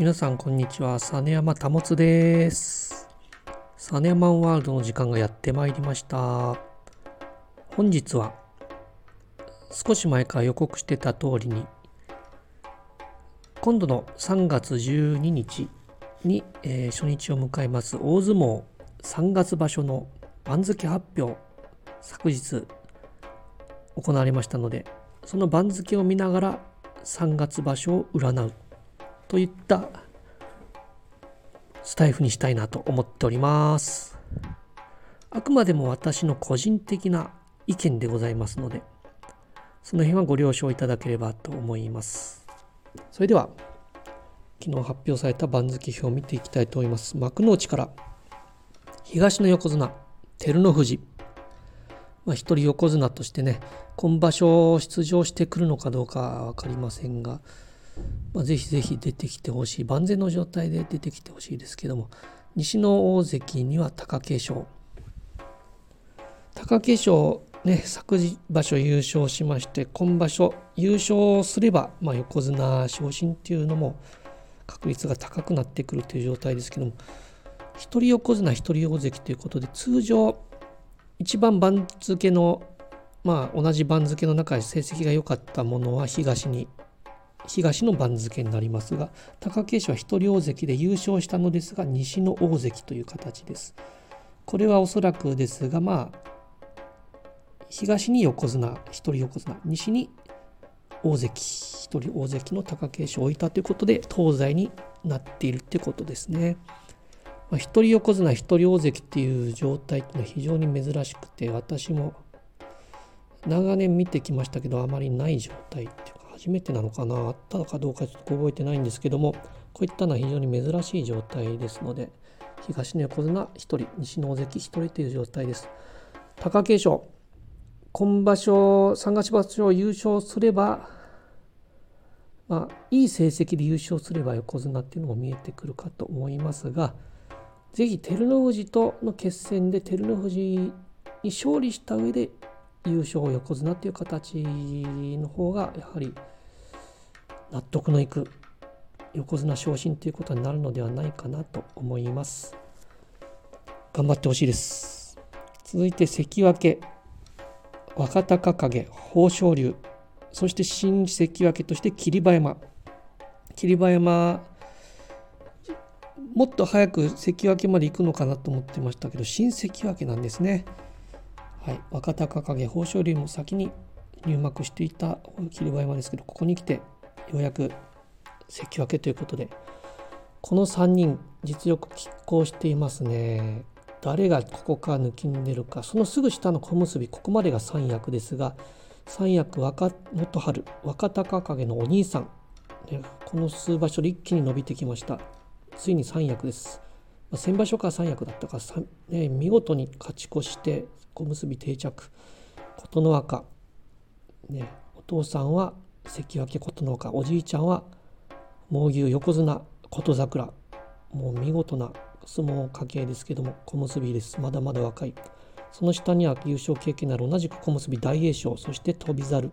皆さんこんにちは。実山保です。実山ワールドの時間がやってまいりました。本日は少し前から予告してた通りに今度の3月12日に、えー、初日を迎えます大相撲3月場所の番付発表昨日行われましたのでその番付を見ながら3月場所を占う。といったスタイフにしたいなと思っております。あくまでも私の個人的な意見でございますのでその辺はご了承いただければと思います。それでは昨日発表された番付表を見ていきたいと思います。幕内から東の横綱照ノ富士。まあ、一人横綱としてね今場所出場してくるのかどうか分かりませんが、まあ、ぜひぜひ出てきてほしい。万全の状態で出てきてほしいですけども。西の大関には貴景勝。貴景勝ね昨場所優勝しまして今場所優勝すれば、まあ、横綱昇進っていうのも確率が高くなってくるという状態ですけども。一人横綱一人大関ということで通常一番番付のまあ同じ番付の中で成績が良かったものは東に東の番付になりますが貴景勝は一人大関で優勝したのですが西の大関という形です。これはおそらくですがまあ東に横綱一人横綱西に大関一人大関の貴景勝を置いたということで東西になっているってことですね。まあ、一人横綱一人大関っていう状態っていうのは非常に珍しくて私も長年見てきましたけどあまりない状態っていうか初めてなのかなあったのかどうかちょっと覚えてないんですけどもこういったのは非常に珍しい状態ですので東の横綱1人西の大関1人という状態です。貴景勝今場所三月場所優勝すればまあいい成績で優勝すれば横綱っていうのも見えてくるかと思いますがぜひ照ノ富士との決戦で照ノ富士に勝利した上で優勝横綱という形の方がやはり納得のいく横綱昇進ということになるのではないかなと思います。頑張ってほしいです。続いて関脇若隆景豊昇龍そして新関脇として霧馬山。霧馬山もっと早く関脇まで行くのかなと思ってましたけど新関脇なんですね。はい、若隆景豊昇龍も先に入幕していた霧馬山ですけどここに来てようやく関脇ということでこの3人実力拮抗していますね。誰がここから抜きんでるかそのすぐ下の小結ここまでが三役ですが三役若元春若隆景のお兄さん、この数場所で一気に伸びてきましたついに三役です。ま、先場所から三役だったから、ね、見事に勝ち越して小結定着。琴ノ若、ね、お父さんは関脇琴ノ若。おじいちゃんは猛牛横綱。琴桜。もう見事な相撲家系ですけども小結です。まだまだ若い。その下には優勝経験のある同じく小結大栄翔。そして翔猿。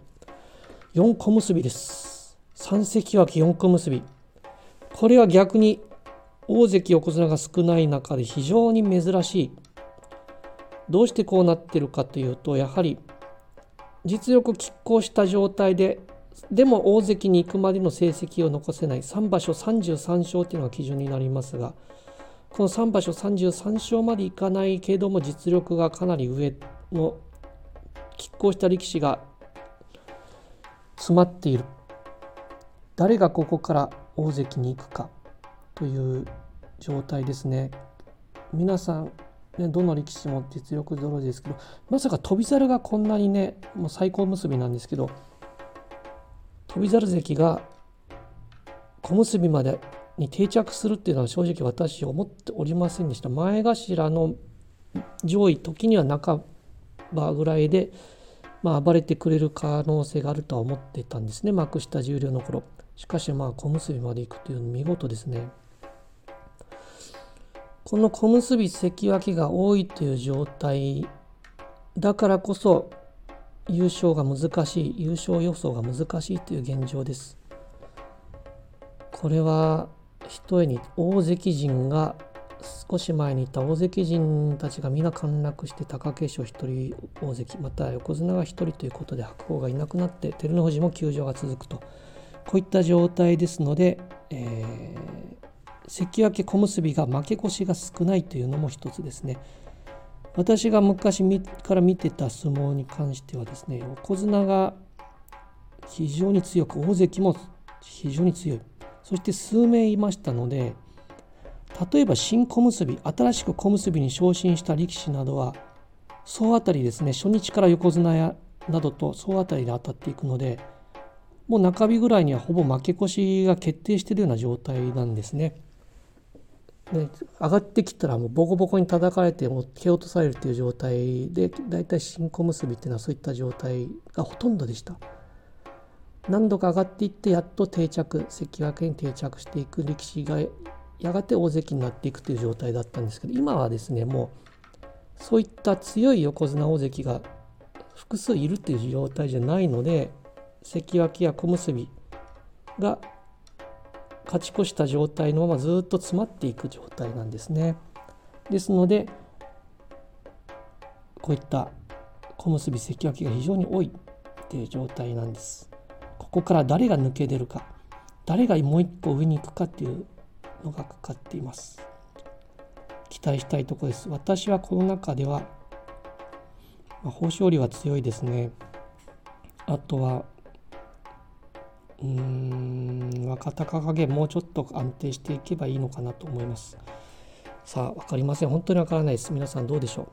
4小結です。3関脇4小結。これは逆に大関横綱が少ない中で非常に珍しい。どうしてこうなってるかというとやはり実力拮抗した状態ででも大関に行くまでの成績を残せない。3場所33勝というのが基準になりますがこの3場所33勝までいかないけども実力がかなり上の拮抗した力士が詰まっている。誰がここから大関に行くか。という状態ですね。皆さん、ね、どの力士も実力ぞろいですけどまさか翔猿がこんなにねもう最高結びなんですけど翔猿関が小結までに定着するっていうのは正直私思っておりませんでした前頭の上位時には半ばぐらいで、まあ、暴れてくれる可能性があるとは思ってたんですね幕下重量の頃しかしまあ小結まで行くというの見事ですね。この小結関脇が多いという状態だからこそ優勝が難しい優勝予想が難しいという現状です。これはひとえに大関陣が少し前にいた大関陣たちが皆陥落して貴景勝1人大関また横綱が1人ということで白鵬がいなくなって照ノ富士も休場が続くとこういった状態ですので、えー、関脇小結が負け越しが少ないというのも一つですね。私が昔から見てた相撲に関してはですね横綱が非常に強く大関も非常に強いそして数名いましたので例えば新小結新しく小結に昇進した力士などは総当たりですね初日から横綱やなどと総当たりで当たっていくのでもう中日ぐらいにはほぼ負け越しが決定しているような状態なんですね。で上がってきたらもうボコボコに叩かれても蹴落とされるという状態でだいたい新小結びっていうのはそういった状態がほとんどでした。何度か上がっていってやっと定着関脇に定着していく力士がやがて大関になっていくという状態だったんですけど今はですねもうそういった強い横綱大関が複数いるという状態じゃないので関脇や小結が勝ち越した状態のままずっと詰まっていく状態なんですね。ですのでこういった小結関脇が非常に多いっていう状態なんです。ここから誰が抜け出るか誰がもう一個上に行くかっていうのがかかっています。期待したいとこです。私はこの中では、まあ、豊昇龍は強いですね。あとはうーん若隆景もうちょっと安定していけばいいのかなと思います。さあ分かりません。本当に分からないです。皆さんどうでしょう？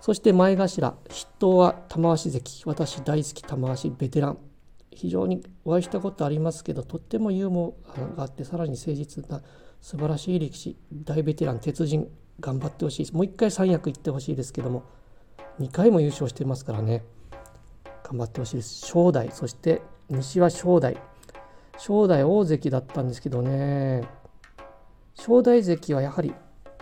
そして前頭筆頭は玉鷲関。私大好き玉鷲ベテラン。非常にお会いしたことありますけどとってもユーモアがあってさらに誠実な素晴らしい力士。大ベテラン鉄人。頑張ってほしいもう一回三役行ってほしいですけども2回も優勝してますからね。頑張ってほしいです。正代そして西は正代。正代大関だったんですけどね。正代関はやはり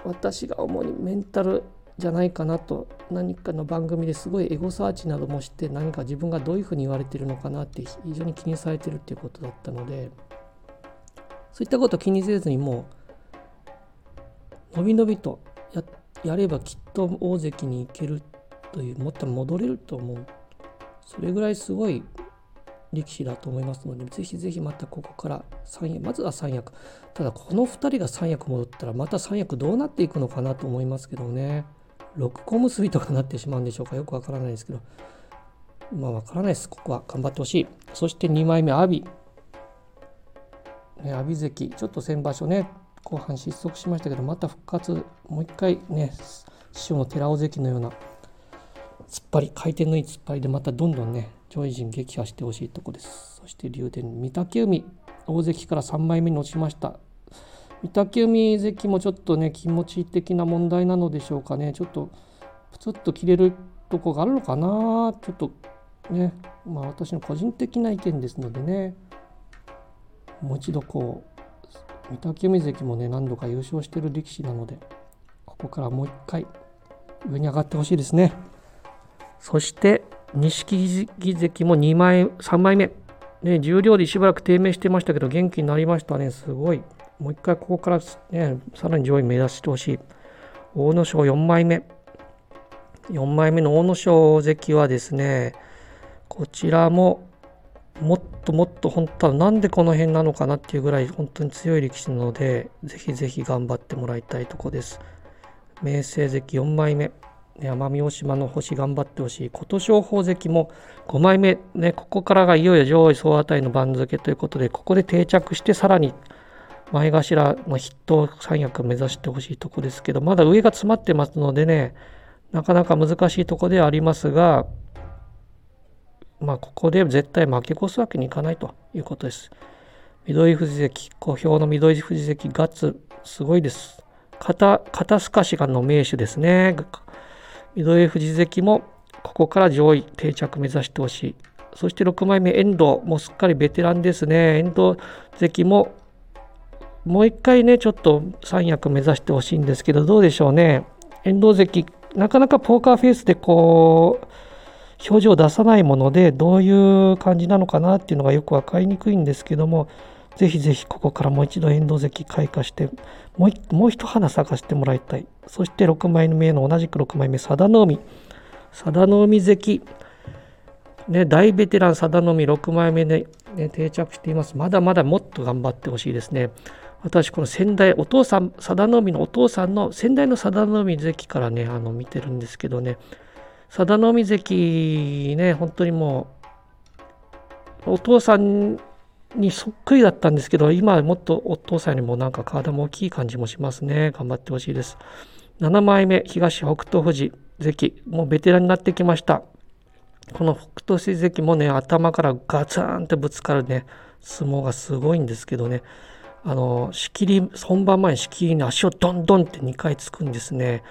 私が主にメンタルじゃないかなと何かの番組ですごいエゴサーチなどもして何か自分がどういうふうに言われてるのかなって非常に気にされてるっていうことだったので。そういったことを気にせずにもうのびのびとややればきっと大関に行けるというもっと戻れると思う。それぐらいすごい力士だと思いますので、ぜひぜひまたここから三役、まずは三役。ただ、この2人が三役戻ったら、また三役どうなっていくのかなと思いますけどね。6個結びとかなってしまうんでしょうか。よくわからないですけど。まあ、わからないです。ここは頑張ってほしい。そして2枚目、阿炎。ね、阿炎関、ちょっと先場所ね、後半失速しましたけど、また復活、もう一回ね、師匠の寺尾関のような突っ張り、回転のいい突っ張りで、またどんどんね、上位陣撃破してほしいとこです。そして竜電、御嶽海、大関から3枚目に落ちました。御嶽海関もちょっとね、気持ち的な問題なのでしょうかね。ちょっと、プツッと切れるとこがあるのかな。ちょっとね、まあ私の個人的な意見ですのでね、もう一度こう、御嶽海関もね、何度か優勝してる力士なので、ここからもう一回上に上がってほしいですね。そして、錦木関も2枚、3枚目。ね、重量でしばらく低迷してましたけど、元気になりましたね。すごい。もう一回ここから、ね、さらに上位目指してほしい。阿武咲4枚目。4枚目の阿武咲関はですね、こちらももっともっと本当はなんでこの辺なのかなっていうぐらい本当に強い力士なので、ぜひぜひ頑張ってもらいたいとこです。明生関4枚目。奄美大島の星頑張ってほしい。琴勝峰関も5枚目、ね、ここからがいよいよ上位総当たりの番付ということで、ここで定着してさらに前頭の筆頭三役目指してほしいとこですけど、まだ上が詰まってますのでね、なかなか難しいとこではありますが、まあ、ここで絶対負け越すわけにいかないということです。緑富士関、小兵の緑富士関、ガッツ、すごいです。肩、肩透かしがの名手ですね。緑富士関もここから上位定着目指してほしい。そして6枚目、遠藤、もうすっかりベテランですね。遠藤関ももう一回ね、ちょっと三役目指してほしいんですけど、どうでしょうね。遠藤関、なかなかポーカーフェイスでこう、表情を出さないもので、どういう感じなのかなっていうのがよく分かりにくいんですけども、ぜひぜひここからもう一度遠藤関開花してもうもう一花咲かせてもらいたいそして6枚目の同じく6枚目佐田の海佐田の海関ね、大ベテラン佐田の海6枚目で、ね、定着しています。まだまだもっと頑張ってほしいですね。私、この先代、お父さん、佐田の海のお父さんの、先代の佐田の海関からね、あの見てるんですけどね、佐田の海関ね、本当にもう、お父さんにそっくりだったんですけど、今はもっとお父さんよりもなんか体も大きい感じもしますね。頑張ってほしいです。7枚目、東北東富士関、もうベテランになってきました。この北斗星関もね、頭からガツンってぶつかるね、相撲がすごいんですけどね、あの、仕切り、本番前に仕切りに足をドンドンって2回つくんですね。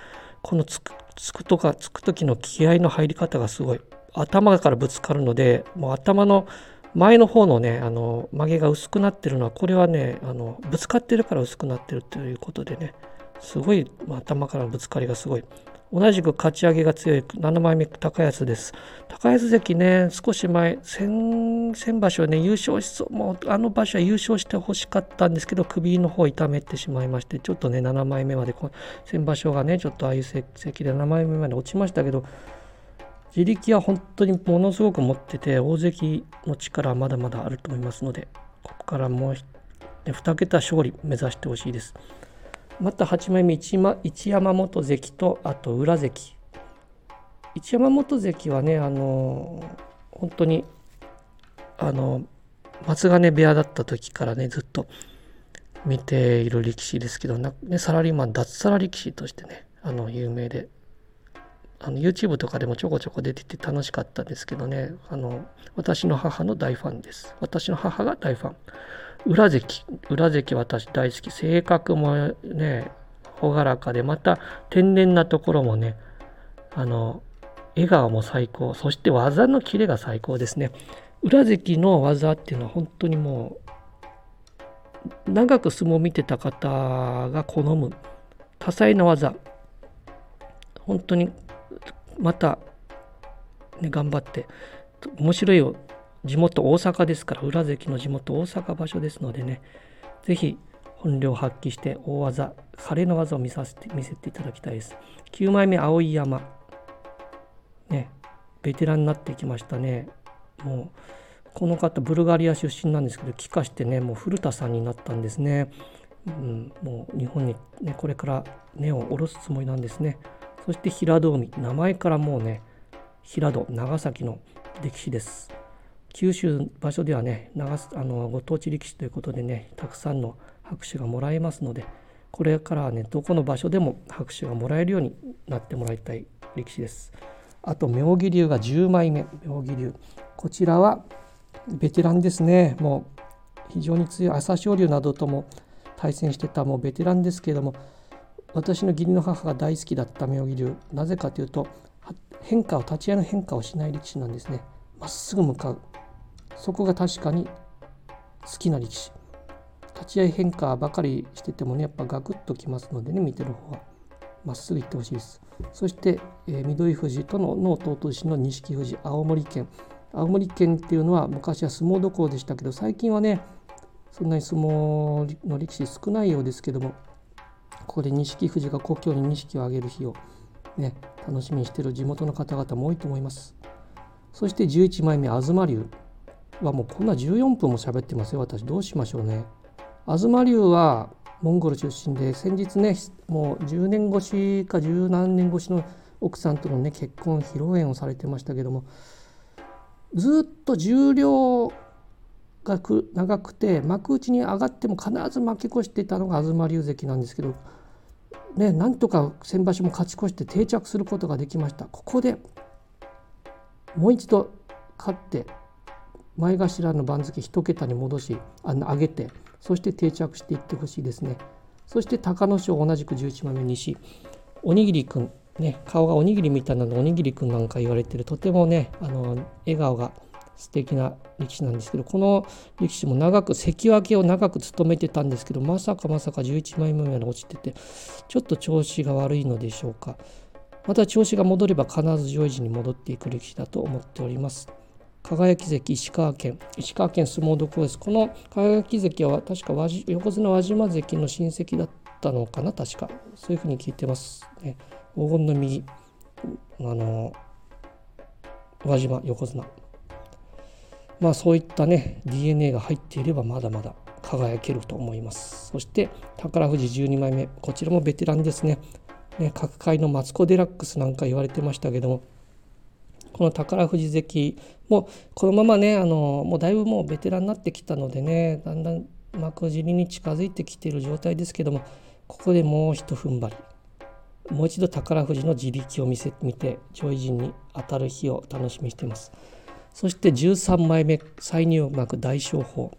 このつく、つくとか、つく時の気合の入り方がすごい。頭からぶつかるので、もう頭の前の方のね、あの、曲げが薄くなってるのは、これはね、あの、ぶつかってるから薄くなってるということでね、すごい、まあ、頭からのぶつかりがすごい。同じく勝ち上げが強い7枚目高安です。高安関ね、少し前、先先場所ね、優勝しそう、もうあの場所は優勝してほしかったんですけど、首の方痛めてしまいまして、ちょっとね、7枚目まで、先場所がね、ちょっとああいう成績で7枚目まで落ちましたけど、自力は本当にものすごく持ってて、大関の力はまだまだあると思いますので、ここからもう、2桁勝利目指してほしいです。また8枚目一山本関とあと裏関一山本関はねあの本当にあの松金部屋だった時からねずっと見ている力士ですけどね、サラリーマン脱サラ力士としてねあの有名であの YouTube とかでもちょこちょこ出てて楽しかったんですけどねあの私の母の大ファンです私の母が大ファン裏関、裏関私大好き。性格もね、朗らかで、また天然なところもね、あの、笑顔も最高。そして技のキレが最高ですね。裏関の技っていうのは本当にもう、長く相撲を見てた方が好む多彩な技。本当にまた、ね、頑張って面白いよ。地元大阪ですから裏関の地元大阪場所ですのでね是非本領発揮して大技晴れの技を見させて見せていただきたいです。9枚目碧山。ねベテランになってきましたね。もうこの方ブルガリア出身なんですけど帰化してねもう古田さんになったんですね、うん、もう日本に、ね、これから根を下ろすつもりなんですね。そして平戸海。名前からもうね平戸長崎の歴史です。九州場所ではね長あのご当地力士ということでねたくさんの拍手がもらえますのでこれからはねどこの場所でも拍手がもらえるようになってもらいたい力士です。あと妙義龍が10枚目。妙義龍。こちらはベテランですね。もう非常に強い朝青龍などとも対戦してたもうベテランですけれども私の義理の母が大好きだった妙義龍。なぜかというと変化を立ち合いの変化をしない力士なんですね。まっすぐ向かう。そこが確かに好きな力士。立ち合い変化ばかりしててもねやっぱガクッときますのでね見てる方は。まっすぐ行ってほしいです。そして、えー、緑富士とのの弟子の錦富士青森県。青森県っていうのは昔は相撲どころでしたけど最近はねそんなに相撲の力士少ないようですけどもここで錦富士が故郷に錦をあげる日をね楽しみにしてる地元の方々も多いと思います。そして11枚目東龍はもうこんな14分も喋ってますよ。私どうしましょうね。東龍はモンゴル出身で先日ねもう10年越しか十何年越しの奥さんとのね結婚披露宴をされてましたけどもずっと重量が長くて幕内に上がっても必ず負け越していたのが東龍関なんですけどねなんとか先場所も勝ち越して定着することができました。ここでもう一度勝って前頭の番付1桁に戻しあの上げてそして定着していってほしいですね。そして隆の勝同じく11枚目西。おにぎりくんね顔がおにぎりみたいなのおにぎりくんなんか言われてる。とてもねあの笑顔が素敵な力士なんですけどこの力士も長く関脇を長く務めてたんですけどまさかまさか11枚目まで落ちててちょっと調子が悪いのでしょうか。また調子が戻れば必ず上位陣に戻っていく力士だと思っております。輝関石川県石川県相撲どころです。この輝関は確か横綱輪島関の親戚だったのかな確か。そういうふうに聞いてますね。黄金の右あの輪島横綱。まあそういったね DNA が入っていればまだまだ輝けると思います。そして宝富士12枚目こちらもベテランですね。ね各界のマツコ・デラックスなんか言われてましたけどもこの宝富士関もこのままねあのもうだいぶもうベテランになってきたのでねだんだん幕尻に近づいてきている状態ですけどもここでもうひと踏ん張り。もう一度宝富士の自力を見せ見て上位陣に当たる日を楽しみにしています。そして13枚目再入幕大翔鵬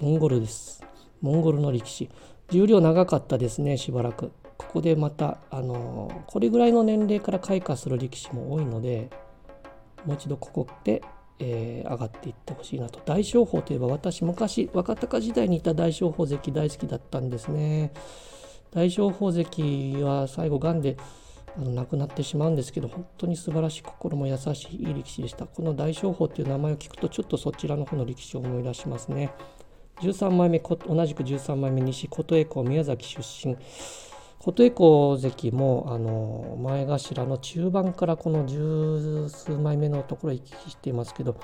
モンゴルです。モンゴルの力士。重量長かったですねしばらく。ここでまたあのこれぐらいの年齢から開花する力士も多いのでもう一度ここで、えー、上がっていってほしいなと。大翔鵬といえば私昔若隆時代にいた大翔鵬関大好きだったんですね。大翔鵬関は最後がんであの亡くなってしまうんですけど本当に素晴らしい心も優しいいい力士でした。この大翔鵬という名前を聞くとちょっとそちらの方の力士を思い出しますね。13枚目同じく13枚目西琴恵光宮崎出身。琴恵光関もあの前頭の中盤からこの十数枚目のところ行き来していますけど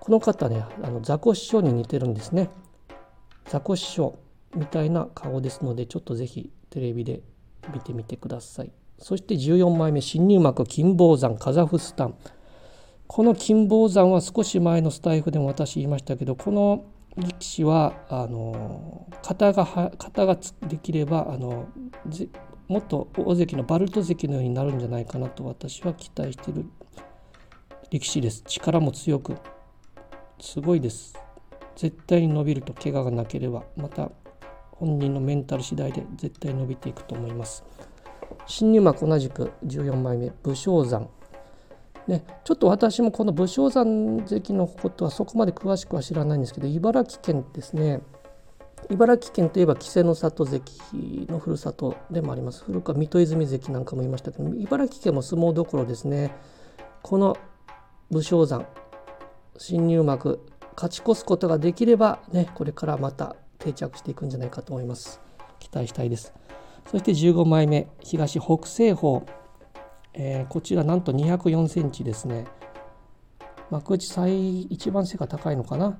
この方ねあの雑魚師匠に似てるんですね。雑魚師匠みたいな顔ですのでちょっとぜひテレビで見てみてください。そして14枚目新入幕金峰山カザフスタン。この金峰山は少し前のスタイフでも私言いましたけどこの力士はあの型が型ができればあのもっと大関のバルト関のようになるんじゃないかなと私は期待している力士です。力も強くすごいです絶対に伸びると怪我がなければまた本人のメンタル次第で絶対伸びていくと思います新入幕同じく14枚目武将山。ね、ちょっと私もこの武将山関のことはそこまで詳しくは知らないんですけど茨城県ですね。茨城県といえば稀勢の里関のふるさとでもあります。古くは水戸泉関なんかもいましたけど茨城県も相撲どころですね。この武将山新入幕勝ち越すことができればねこれからまた定着していくんじゃないかと思います。期待したいです。そして15枚目東北西方。えー、こちらなんと204センチですね。幕内最一番背が高いのかな？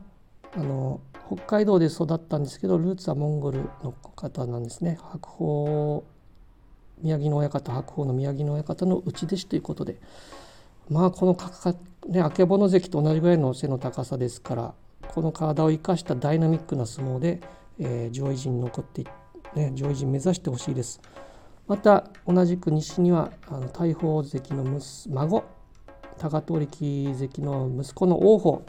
あの北海道で育ったんですけどルーツはモンゴルの方なんですね。白鵬宮城の親方白鵬の宮城の親方の内弟子ということで。まあこのかか、ね、あけぼの関と同じぐらいの背の高さですからこの体を生かしたダイナミックな相撲で、えー、上位陣に残って、ね、上位陣目指してほしいです。また同じく西にはあの大鵬関の孫高遠力関の息子の王鵬。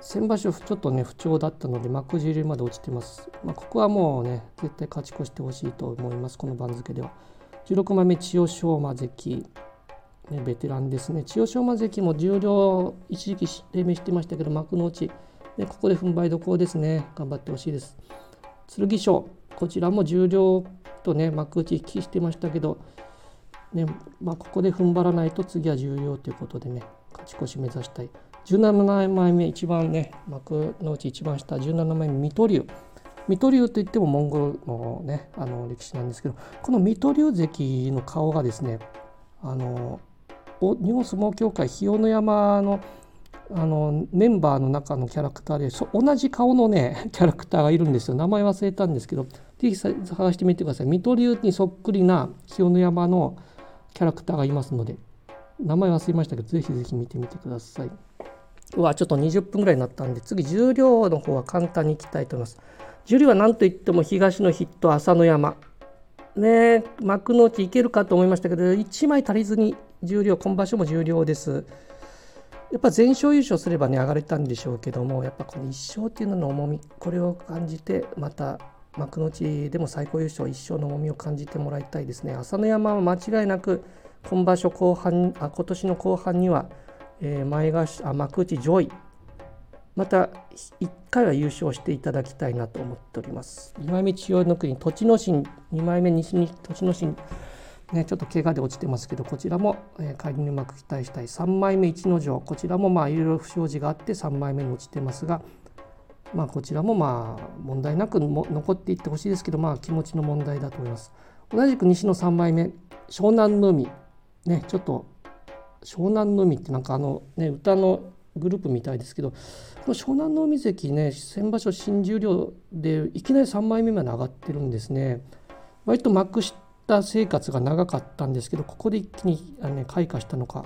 先場所ちょっとね不調だったので幕尻まで落ちてます、まあ、ここはもうね絶対勝ち越してほしいと思いますこの番付では。16枚目千代翔馬関。ね、ベテランですね。千代翔馬関も重量一時期低迷してましたけど幕の内、ね、ここで踏ん張りどころですね。頑張ってほしいです。剣翔。こちらも重量とね幕内引きしてましたけど、ねまあ、ここで踏ん張らないと次は重要ということでね勝ち越し目指したい。17枚目一番ね幕の内一番下17枚目水戸龍。水戸龍といってもモンゴルのねあの歴史なんですけどこの水戸龍関の顔がですねあの日本相撲協会日の山のあのメンバーの中のキャラクターで同じ顔のね キャラクターがいるんですよ。名前忘れたんですけどぜひ探してみてください。水戸流にそっくりな清野山のキャラクターがいますので名前忘れましたけどぜひぜひ見てみてください。うわちょっと20分ぐらいになったんで次重量の方は簡単にいきたいと思います。重量は何といっても東の筆頭朝乃山。ね幕の内いけるかと思いましたけど1枚足りずに重量今場所も重量です。やっぱ全勝優勝すればね上がれたんでしょうけどもやっぱこの1勝っていうのの重みこれを感じてまた幕内でも最高優勝一生の重みを感じてもらいたいですね。朝乃山は間違いなく今場所後半あ今年の後半には、えー、前頭あ幕内上位。また1回は優勝していただきたいなと思っております。2枚目千代の国栃ノ心。2枚目西に栃ノ心。ね、ちょっと怪我で落ちてますけどこちらも、えー、帰りにうまく期待したい3枚目逸ノ城こちらもまあいろいろ不祥事があって3枚目に落ちてますが、まあ、こちらもまあ問題なくも残っていってほしいですけど、まあ、気持ちの問題だと思います。同じく西の3枚目湘南の海ねちょっと湘南の海ってなんかあのね歌のグループみたいですけどこの湘南の海関ね先場所新十両でいきなり3枚目まで上がってるんですね。割と幕下生活が長かったんですけどここで一気にあの、ね、開花したのか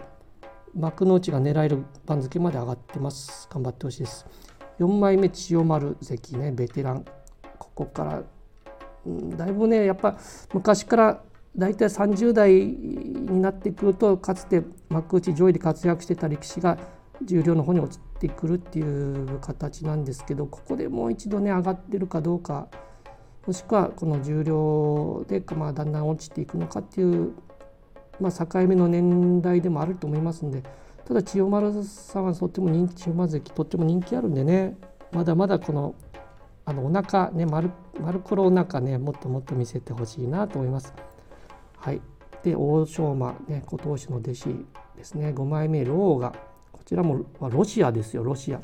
幕の内が狙える番付まで上がってます。頑張ってほしいです。4枚目千代丸関ねベテラン。ここから、うん、だいぶねやっぱ昔から大体30代になってくるとかつて幕内上位で活躍してた力士が重量の方に落ちてくるっていう形なんですけどここでもう一度ね上がってるかどうかもしくはこの重量で、まあ、だんだん落ちていくのかっていう、まあ、境目の年代でもあると思いますんでただ千代丸さんはとっても人気千代丸関とっても人気あるんでねまだまだこのあのお腹ね丸丸黒お腹ねもっともっと見せてほしいなと思います。はい、で欧勝馬ね古投手の弟子ですね5枚目ローガこちらもロシアですよロシア。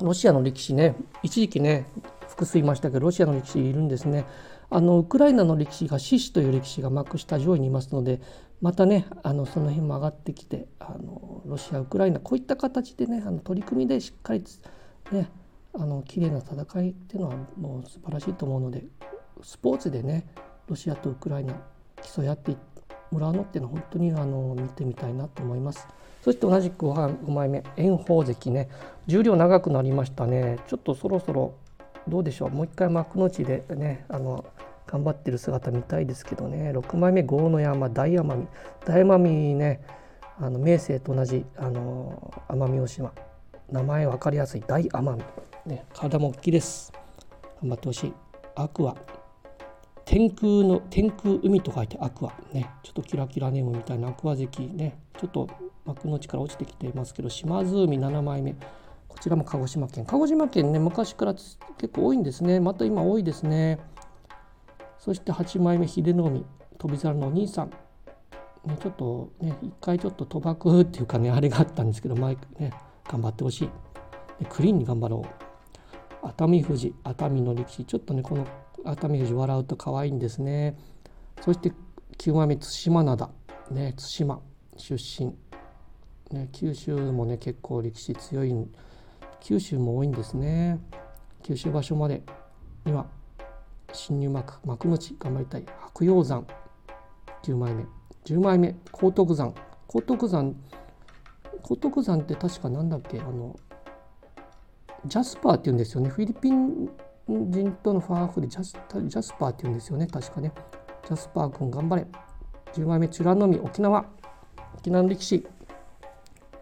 ロシアの力士ね一時期ね複数いましたけどロシアの力士いるんですね。あのウクライナの力士がシシという力士が幕下上位にいますのでまたねあのその辺も上がってきてあのロシアウクライナこういった形でねあの取り組みでしっかりねあの綺麗な戦いっていうのはもう素晴らしいと思うのでスポーツでねロシアとウクライナ競い合ってもらうのっていうのは本当にあの見てみたいなと思います。そして同じくご飯5枚目炎鵬関ね重量長くなりましたねちょっとそろそろどうでしょう。もう一回幕の内でねあの頑張ってる姿見たいですけどね。6枚目豪ノ山大奄美。大奄美ねあの明生と同じ奄美大島。名前分かりやすい。大奄美、ね、体も大きいです。頑張ってほしい。アクア。天空の天空海と書いてアクア。ねちょっとキラキラネームみたいなアクア関ね。ちょっと幕の内から落ちてきていますけど島津海7枚目。こちらも鹿児島県。鹿児島県ね昔から結構多いんですね。また今多いですね。そして8枚目秀ノ海飛猿のお兄さん。ね、ちょっとね一回ちょっと賭博っていうかねあれがあったんですけどマイクね頑張ってほしい、ね、クリーンに頑張ろう。熱海富士熱海の力士ちょっとねこの熱海富士笑うと可愛いんですね。そして9枚目対馬灘。ね対馬出身。ね九州もね結構力士強い九州も多いんですね。九州場所までには新入幕幕内頑張りたい白鷹山。9枚目10枚目高徳山。高徳山高徳山って確かなんだっけ？あのジャスパーって言うんですよね。フィリピン人とのファーフでジャスジャスパーって言うんですよね。確かね。ジャスパー君頑張れ。10枚目美ら海沖縄。沖縄の力士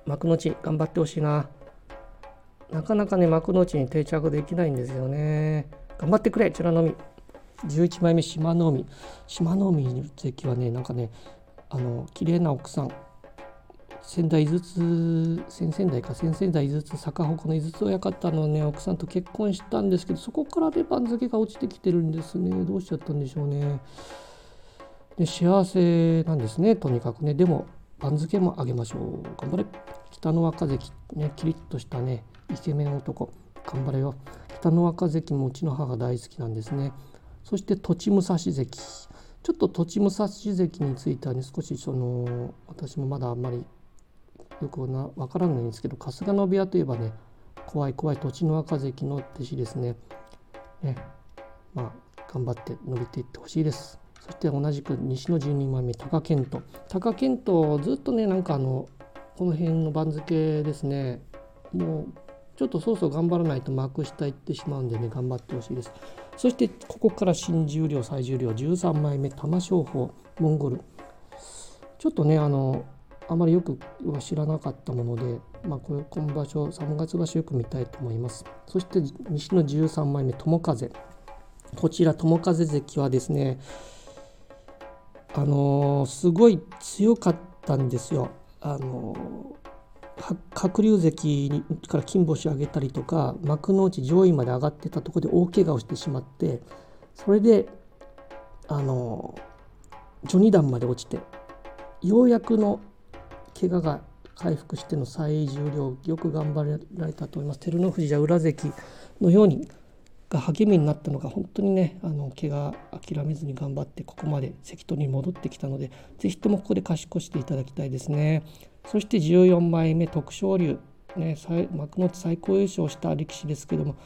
幕の内頑張ってほしいな。なかなかね幕の内に定着できないんですよね。頑張ってくれ美ら海。11枚目島の海。島の海関はねなんかねあの綺麗な奥さん。仙台井筒先々代か先々代井筒坂鉾の井筒親方のね奥さんと結婚したんですけどそこからで番付が落ちてきてるんですね。どうしちゃったんでしょうね。で幸せなんですねとにかくね。でも番付も上げましょう。頑張れ。北の若関ねキリッとしたねイケメン男頑張れよ。北の若関もうちの母大好きなんですね。そして栃武蔵関。ちょっと栃武蔵関についてはね少しその私もまだあんまりよくな分からないんですけど春日野部屋といえばね怖い怖い栃の若関の弟子ですね。ね。まあ頑張って伸びていってほしいです。そして同じく西の12枚目貴健斗。貴健斗ずっとねなんかあのこの辺の番付ですねもうちょっとそうそう頑張らないと幕下行ってしまうんでね頑張ってほしいです。そしてここから新十両最重量13枚目玉正鳳モンゴル。ちょっとねあのあまりよくは知らなかったもので、まあ、これ今場所3月場所よく見たいと思います。そして西の13枚目友風。こちら友風関はですねあのー、すごい強かったんですよ。あの鶴竜関から金星を上げたりとか幕内上位まで上がってたところで大怪我をしてしまってそれであの序二段まで落ちてようやくの怪我が回復しての最重量よく頑張られたと思います。照ノ富士や宇良関のようにが励みになったのが本当にねあの怪我諦めずに頑張ってここまで関取に戻ってきたのでぜひともここで勝ち越していただきたいですね。そして14枚目徳勝龍。ね幕内最高優勝した力士ですけども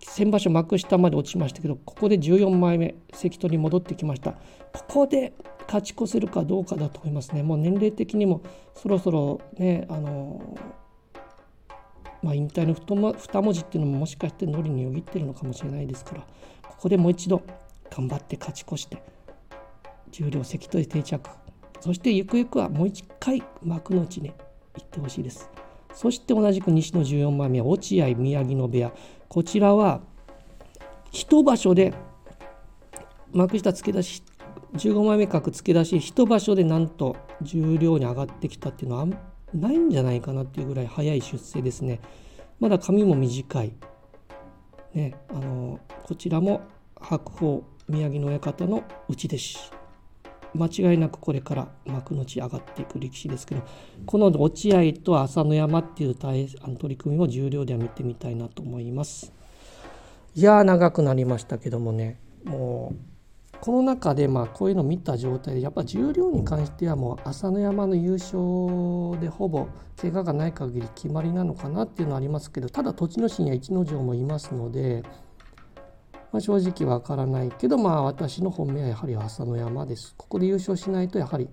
先場所幕下まで落ちましたけどここで14枚目関取に戻ってきました。ここで勝ち越せるかどうかだと思いますね。もう年齢的にもそろそろねあのまあ、引退の2文字っていうのももしかしてノリによぎってるのかもしれないですからここでもう一度頑張って勝ち越して重量関取定着。そしてゆくゆくはもう一回幕の内に行ってほしいです。そして同じく西の14枚目は落合宮城野部屋。こちらは一場所で幕下付け出し15枚目格付け出し一場所でなんと重量に上がってきたっていうのはないんじゃないかなっていうぐらい早い出世ですね。まだ髪も短い。ねあのこちらも白鵬宮城の親方の内弟子間違いなくこれから幕の内上がっていく力士ですけどこの落合と朝乃山っていう対あの取り組みを重量では見てみたいなと思います。いやー長くなりましたけどもね。もうこの中でまあこういうの見た状態でやっぱ重量に関してはもう朝乃山の優勝でほぼ怪我がない限り決まりなのかなっていうのはありますけどただ栃ノ心や逸ノ城もいますので、まあ、正直わからないけどまあ私の本命はやはり朝乃山です。ここで優勝しないとやはり、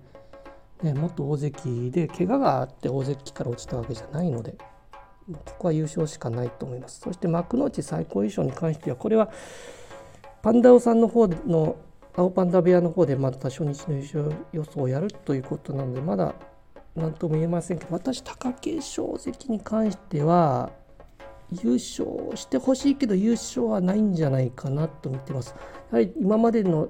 ね、もっと大関で怪我があって大関から落ちたわけじゃないので。ここは優勝しかないと思います。そして幕内最高優勝に関してはこれはパンダオさんの方の青パンダ部屋の方でまた初日の優勝予想をやるということなのでまだ何とも言えませんけど私貴景勝関に関しては優勝してほしいけど優勝はないんじゃないかなと見てます。やはり今までの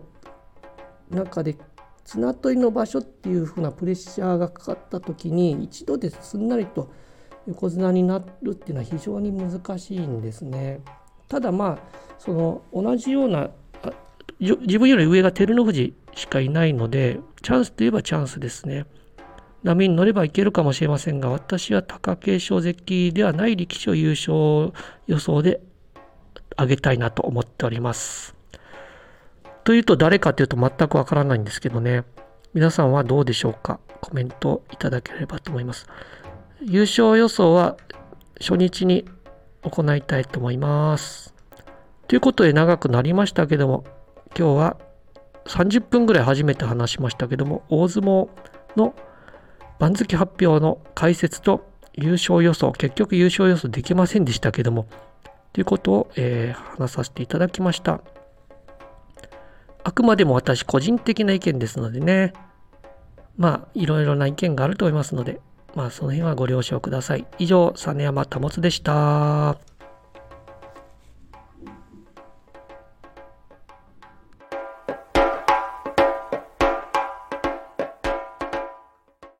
中で綱取りの場所っていうふうなプレッシャーがかかった時に一度ですんなりと横綱になるっていうのは非常に難しいんですね。ただまあその同じような自分より上が照ノ富士しかいないので、チャンスといえばチャンスですね。波に乗ればいけるかもしれませんが、私は貴景勝関ではない力士を優勝予想で上げたいなと思っております。というと誰かというと全くわからないんですけどね。皆さんはどうでしょうか？コメントいただければと思います。優勝予想は初日に行いたいと思います。ということで長くなりましたけども、今日は30分ぐらい初めて話しましたけども大相撲の番付発表の解説と優勝予想結局優勝予想できませんでしたけどもということを、えー、話させていただきました。あくまでも私個人的な意見ですのでね。まあいろいろな意見があると思いますのでまあその辺はご了承ください。以上実山保でした。